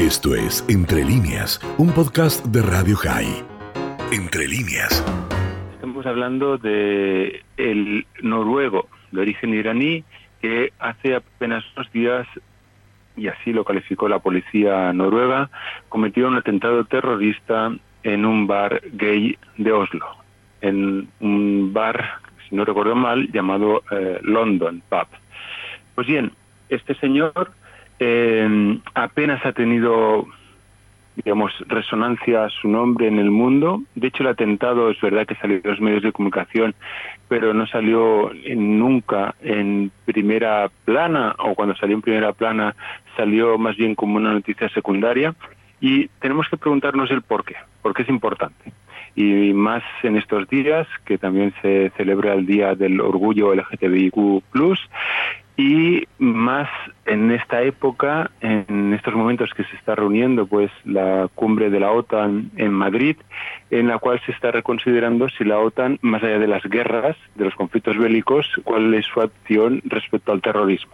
Esto es Entre líneas, un podcast de Radio High. Entre líneas. Estamos hablando de el noruego de origen iraní que hace apenas unos días y así lo calificó la policía noruega, cometió un atentado terrorista en un bar gay de Oslo, en un bar, si no recuerdo mal, llamado eh, London Pub. Pues bien, este señor eh, apenas ha tenido digamos, resonancia su nombre en el mundo. De hecho, el atentado es verdad que salió en los medios de comunicación, pero no salió nunca en primera plana, o cuando salió en primera plana salió más bien como una noticia secundaria. Y tenemos que preguntarnos el por qué, por qué es importante. Y más en estos días, que también se celebra el Día del Orgullo LGTBIQ+, y más en esta época, en estos momentos que se está reuniendo pues la cumbre de la OTAN en Madrid, en la cual se está reconsiderando si la OTAN, más allá de las guerras, de los conflictos bélicos, cuál es su acción respecto al terrorismo.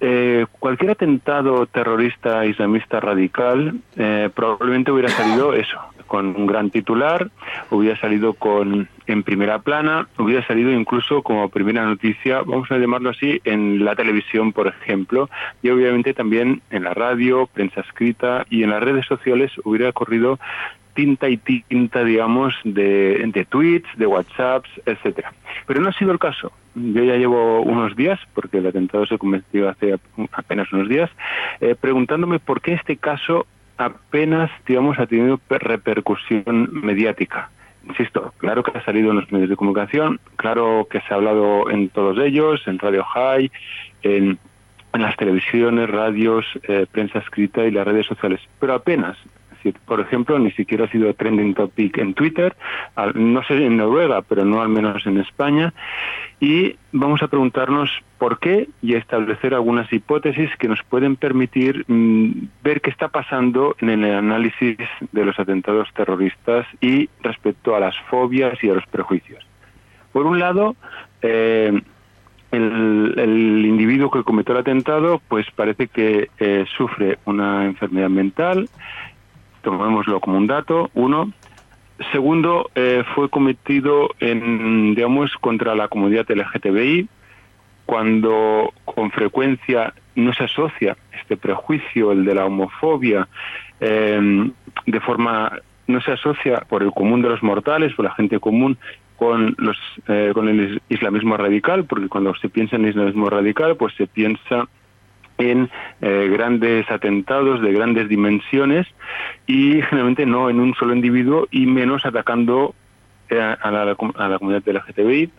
Eh, cualquier atentado terrorista islamista radical eh, probablemente hubiera salido eso, con un gran titular, hubiera salido con en primera plana, hubiera salido incluso como primera noticia, vamos a llamarlo así, en la televisión, por ejemplo, y obviamente también en la radio, prensa escrita y en las redes sociales hubiera corrido tinta y tinta, digamos, de, de tweets, de WhatsApps, etcétera. Pero no ha sido el caso. Yo ya llevo unos días, porque el atentado se cometió hace apenas unos días, eh, preguntándome por qué este caso apenas, digamos, ha tenido repercusión mediática. Insisto, claro que ha salido en los medios de comunicación, claro que se ha hablado en todos ellos, en Radio High, en, las televisiones, radios, eh, prensa escrita y las redes sociales, pero apenas por ejemplo, ni siquiera ha sido trending topic en Twitter, no sé en Noruega, pero no al menos en España. Y vamos a preguntarnos por qué y establecer algunas hipótesis que nos pueden permitir mm, ver qué está pasando en el análisis de los atentados terroristas y respecto a las fobias y a los prejuicios. Por un lado, eh, el, individuo que cometió el atentado, pues parece que eh, sufre una enfermedad mental tomémoslo como un dato, uno. Segundo, eh, fue cometido en, digamos, contra la comunidad LGTBI, cuando con frecuencia no se asocia este prejuicio, el de la homofobia, eh, de forma, no se asocia por el común de los mortales, por la gente común, con, los, eh, con el islamismo radical, porque cuando se piensa en islamismo radical, pues se piensa en eh, grandes atentados de grandes dimensiones y generalmente no en un solo individuo y menos atacando eh, a, la, a, la, comunidad de la LGTBI.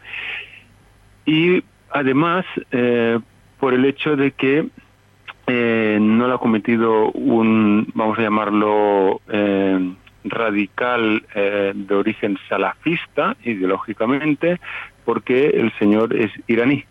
Y además, eh, por el hecho de que no lo ha cometido un, vamos a llamarlo, radical de origen salafista, ideológicamente, porque el señor es iraní.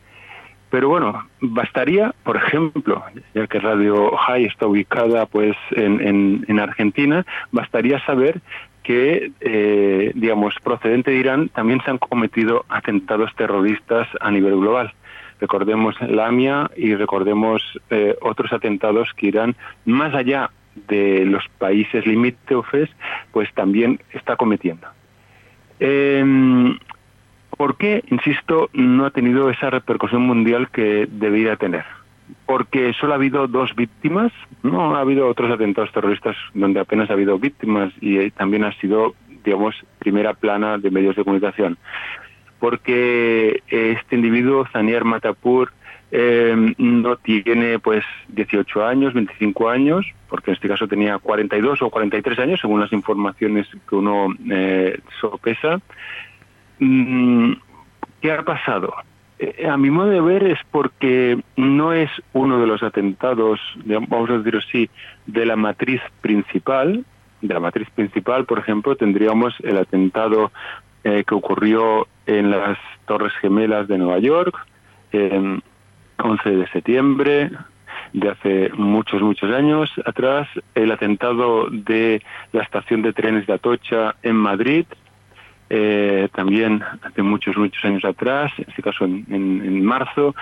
Pero bueno, bastaría, por ejemplo, ya que Radio High está ubicada pues en, en, Argentina, bastaría saber que, eh, digamos, procedente de Irán, también se han cometido atentados terroristas a nivel global. Recordemos la AMIA y recordemos eh, otros atentados que Irán, más allá de los países limítrofes, pues también está cometiendo. Eh, ¿Por qué, insisto, no ha tenido esa repercusión mundial que debería tener? Porque solo ha habido dos víctimas, no ha habido otros atentados terroristas donde apenas ha habido víctimas y eh, también ha sido, digamos, primera plana de medios de comunicación. Porque este individuo, Zanier Matapur, eh, no tiene pues 18 años, 25 años, porque en este caso tenía 42 o 43 años, según las informaciones que uno eh, sopesa. Mm, ¿Qué ha pasado? Eh, a mi modo de ver es porque no es uno de los atentados, vamos a decir así, de la matriz principal. De la matriz principal, por ejemplo, tendríamos el atentado eh, que ocurrió en las Torres Gemelas de Nueva York, el 11 de septiembre de hace muchos, muchos años atrás, el atentado de la estación de trenes de Atocha en Madrid, eh, también hace muchos, muchos años atrás, en este caso en, en, marzo,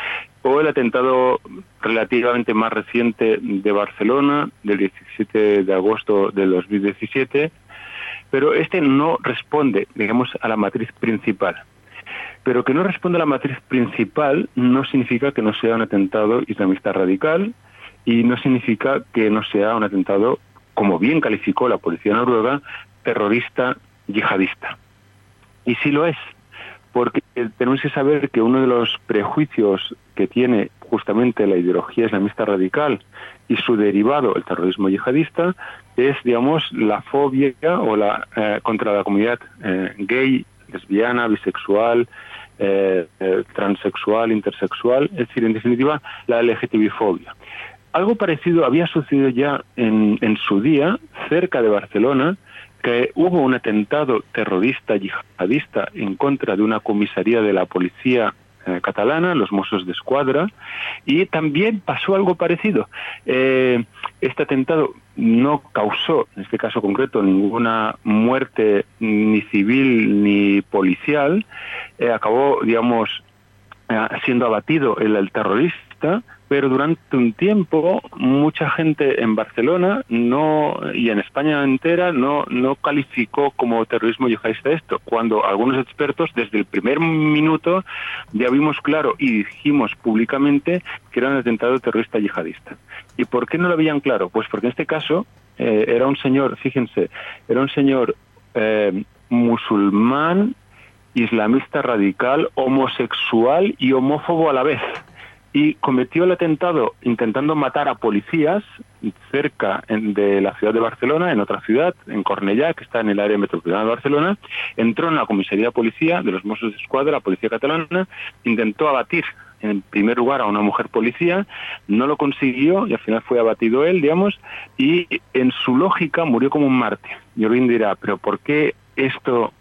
o el atentado relativamente más reciente de Barcelona, del 17 de agosto del 2017, pero este no responde, digamos, a la matriz principal. Pero que no responde a la matriz principal no significa que no sea un atentado islamista radical y no significa que no sea un atentado, como bien calificó la policía noruega, terrorista yihadista. Y sí lo es, porque tenemos que saber que uno de los prejuicios que tiene justamente la ideología islamista radical y su derivado, el terrorismo yihadista, es, digamos, la fobia o la eh, contra la comunidad eh, gay, lesbiana, bisexual, eh, transexual, intersexual, es decir, en definitiva, la LGTB-fobia. Algo parecido había sucedido ya en, en su día, cerca de Barcelona, que hubo un atentado terrorista yihadista en contra de una comisaría de la policía eh, catalana, los Mossos de Escuadra, y también pasó algo parecido. Eh, este atentado no causó, en este caso concreto, ninguna muerte ni civil ni policial, eh, acabó, digamos, siendo abatido el terrorista, pero durante un tiempo mucha gente en Barcelona no y en España entera no no calificó como terrorismo yihadista esto, cuando algunos expertos desde el primer minuto ya vimos claro y dijimos públicamente que era un atentado terrorista yihadista. ¿Y por qué no lo veían claro? Pues porque en este caso eh, era un señor, fíjense, era un señor eh, musulmán, islamista radical, homosexual y homófobo a la vez y cometió el atentado intentando matar a policías cerca de la ciudad de Barcelona, en otra ciudad, en Cornellá, que está en el área metropolitana de Barcelona, entró en la comisaría de policía de los Mossos de Escuadra, la policía catalana, intentó abatir en primer lugar a una mujer policía, no lo consiguió y al final fue abatido él, digamos, y en su lógica murió como un mártir. Y alguien dirá, pero ¿por qué esto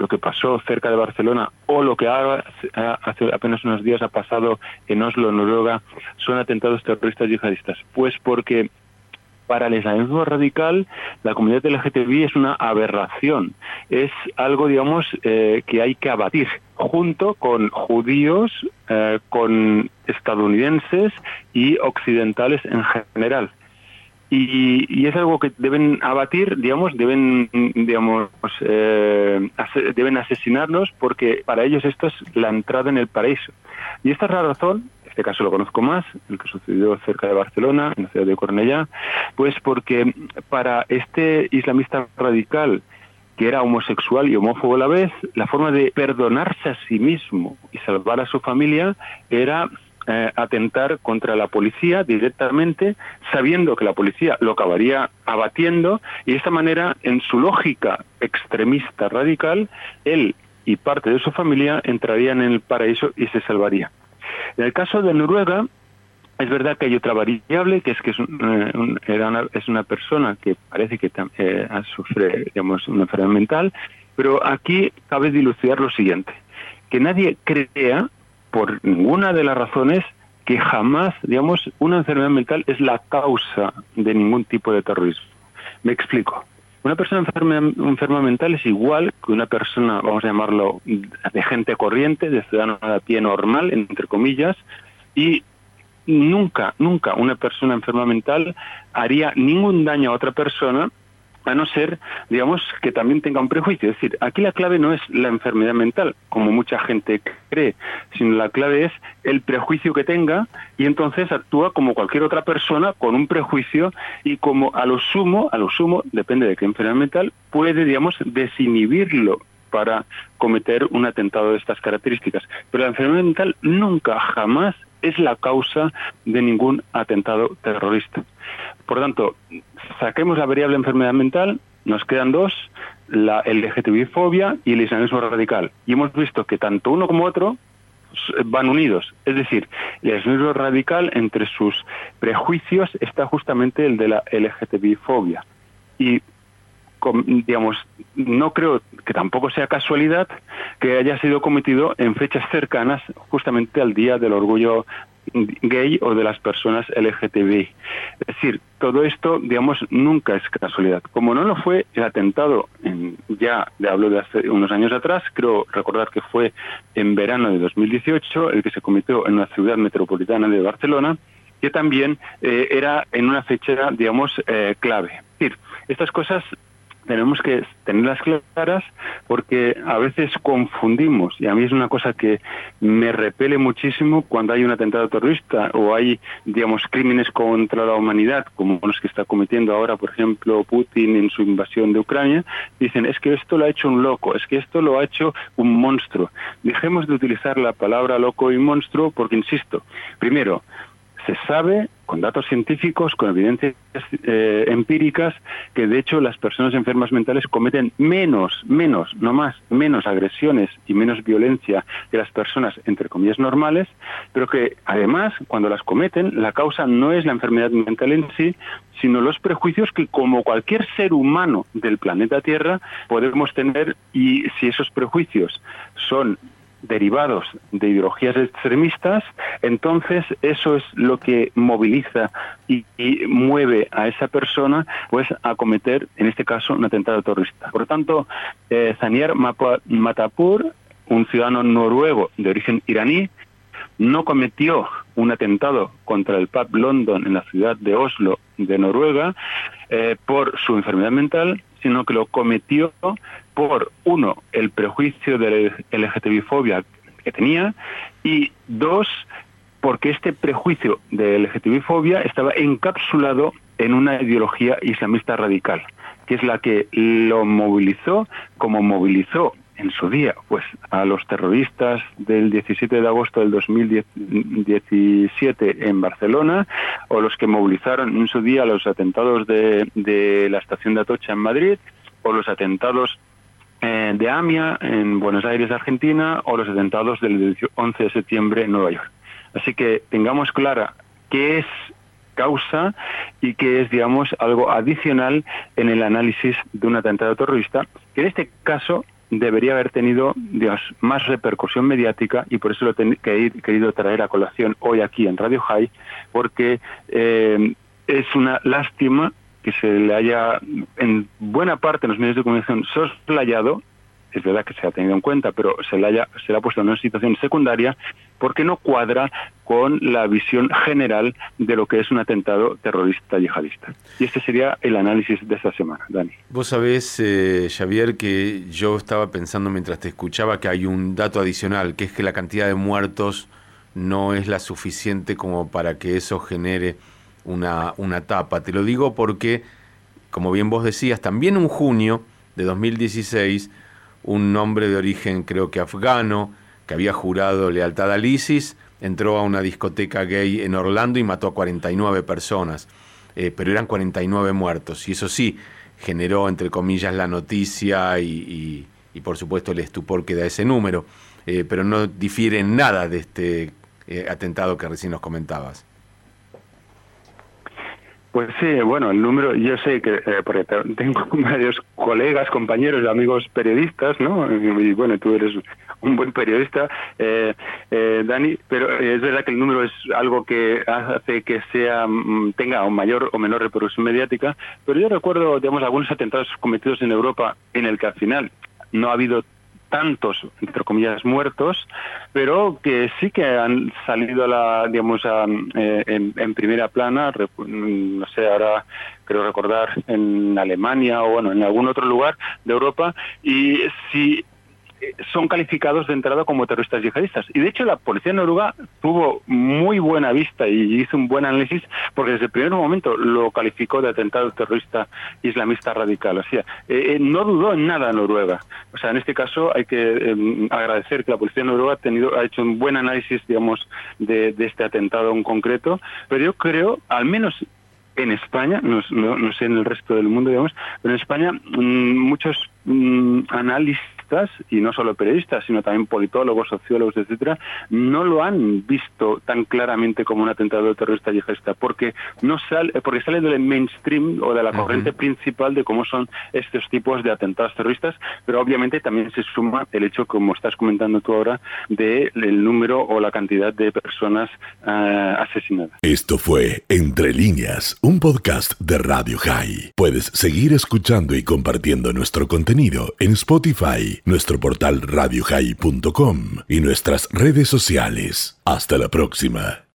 lo que pasó cerca de Barcelona o lo que hace apenas unos días ha pasado en Oslo, Noruega, son atentados terroristas yihadistas? Pues porque para el islamismo radical la comunidad LGTBI es una aberración, es algo, digamos, eh, que hay que abatir, junto con judíos, eh, con estadounidenses y occidentales en general y, es algo que deben abatir, digamos, deben, digamos, eh, deben asesinarnos porque para ellos esto es la entrada en el paraíso. Y esta es la razón, este caso lo conozco más, el que sucedió cerca de Barcelona, en la ciudad de Cornellá, pues porque para este islamista radical que era homosexual y homófobo a la vez, la forma de perdonarse a sí mismo y salvar a su familia era eh, atentar contra la policía directamente, sabiendo que la policía lo acabaría abatiendo y de esta manera, en su lógica extremista radical, él y parte de su familia entrarían en el paraíso y se salvaría. En el caso de Noruega, es verdad que hay otra variable, que es que es, eh, una, es una persona que parece que eh, sufre digamos, una enfermedad mental, pero aquí cabe dilucidar lo siguiente, que nadie crea por ninguna de las razones que jamás, digamos, una enfermedad mental es la causa de ningún tipo de terrorismo. Me explico. Una persona enferma, enferma mental es igual que una persona, vamos a llamarlo, de gente corriente, de ciudadano de pie normal, entre comillas, y nunca, nunca una persona enferma mental haría ningún daño a otra persona a no ser, digamos, que también tenga un prejuicio. Es decir, aquí la clave no es la enfermedad mental, como mucha gente cree, sino la clave es el prejuicio que tenga y entonces actúa como cualquier otra persona con un prejuicio y como a lo sumo, a lo sumo, depende de qué enfermedad mental, puede, digamos, desinhibirlo para cometer un atentado de estas características. Pero la enfermedad mental nunca, jamás es la causa de ningún atentado terrorista. Por tanto, saquemos la variable enfermedad mental, nos quedan dos, la LGTBI-fobia y el islamismo radical. Y hemos visto que tanto uno como otro van unidos. Es decir, el islamismo radical, entre sus prejuicios, está justamente el de la LGTBI-fobia. Y, digamos, no creo que tampoco sea casualidad que haya sido cometido en fechas cercanas justamente al Día del Orgullo gay o de las personas LGTBI. Es decir, todo esto, digamos, nunca es casualidad. Como no lo fue el atentado, en, ya le hablo de hace unos años atrás, creo recordar que fue en verano de 2018, el que se cometió en una ciudad metropolitana de Barcelona, que también eh, era en una fecha, digamos, eh, clave. Es decir, estas cosas tenemos que tenerlas claras porque a veces confundimos y a mí es una cosa que me repele muchísimo cuando hay un atentado terrorista o hay digamos crímenes contra la humanidad como los que está cometiendo ahora por ejemplo Putin en su invasión de Ucrania dicen es que esto lo ha hecho un loco es que esto lo ha hecho un monstruo dejemos de utilizar la palabra loco y monstruo porque insisto primero se sabe con datos científicos, con evidencias eh, empíricas, que de hecho las personas enfermas mentales cometen menos, menos, no más, menos agresiones y menos violencia que las personas, entre comillas, normales, pero que además, cuando las cometen, la causa no es la enfermedad mental en sí, sino los prejuicios que como cualquier ser humano del planeta Tierra podemos tener y si esos prejuicios son derivados de ideologías extremistas, entonces eso es lo que moviliza y, mueve a esa persona pues a cometer, en este caso, un atentado terrorista. Por lo tanto, eh, Zaniar Matapur, un ciudadano noruego de origen iraní, no cometió un atentado contra el pub London en la ciudad de Oslo, de Noruega, eh, por su enfermedad mental, sino que lo cometió por, uno, el prejuicio de LGTBI-fobia que tenía, y dos, porque este prejuicio de LGTBI-fobia estaba encapsulado en una ideología islamista radical, que es la que lo movilizó como movilizó en su día pues a los terroristas del 17 de agosto del 2017 en Barcelona o los que movilizaron en su día los atentados de, de la estación de Atocha en Madrid o los atentados eh, de AMIA en Buenos Aires, Argentina, o los atentados del 11 de septiembre en Nueva York. Así que tengamos clara qué es causa y qué es, digamos, algo adicional en el análisis de un atentado terrorista, que en este caso debería haber tenido más repercusión mediática y por eso lo he querido traer a colación hoy aquí en Radio High, porque eh, es una lástima que se le haya, en buena parte en los medios de comunicación, soslayado, es verdad que se ha tenido en cuenta, pero se le, haya, se le ha puesto en una situación secundaria porque no cuadra con la visión general de lo que es un atentado terrorista yihadista. Y este sería el análisis de esta semana, Dani. Vos sabés, eh, Xavier, que yo estaba pensando mientras te escuchaba que hay un dato adicional, que es que la cantidad de muertos no es la suficiente como para que eso genere una, una tapa. Te lo digo porque, como bien vos decías, también en junio de 2016, un hombre de origen creo que afgano, que había jurado lealtad al ISIS, entró a una discoteca gay en Orlando y mató a 49 personas, eh, pero eran 49 muertos. Y eso sí, generó, entre comillas, la noticia y, por supuesto el estupor que da ese número, eh, pero no difiere en nada de este eh, atentado que recién nos comentabas. Pues sí, bueno, el número, yo sé que, eh, porque tengo varios colegas, compañeros, amigos periodistas, ¿no? Y, bueno, tú eres un buen periodista, eh, eh, Dani, pero es verdad que el número es algo que hace que sea mm, tenga un mayor o menor reproducción mediática, pero yo recuerdo, digamos, algunos atentados cometidos en Europa en el que al final no ha habido tantos, entre comillas, muertos, pero que sí que han salido a la, digamos, eh, en, primera plana, no sé, ahora creo recordar en Alemania o bueno, en algún otro lugar de Europa, y si son calificados de entrada como terroristas yihadistas. Y de hecho la policía noruega tuvo muy buena vista y hizo un buen análisis porque desde el primer momento lo calificó de atentado terrorista islamista radical. O sea, eh, eh, no dudó en nada Noruega. O sea, en este caso hay que em, agradecer que la policía noruega ha, tenido, ha hecho un buen análisis, digamos, de, este atentado en concreto. Pero yo creo, al menos en España, no, sé en el resto del mundo, digamos, pero en España mm, muchos mm, análisis periodistas, y no solo periodistas, sino también politólogos, sociólogos, etcétera, no lo han visto tan claramente como un atentado terrorista yihadista, porque no sale, porque sale del mainstream o de la corriente principal de cómo son estos tipos de atentados terroristas, pero obviamente también se suma el hecho, como estás comentando tú ahora, del número o la cantidad de personas uh, asesinadas. Esto fue Entre líneas, un podcast de Radio High. Puedes seguir escuchando y compartiendo nuestro contenido en Spotify, nuestro portal radiohigh.com y nuestras redes sociales. Hasta la próxima.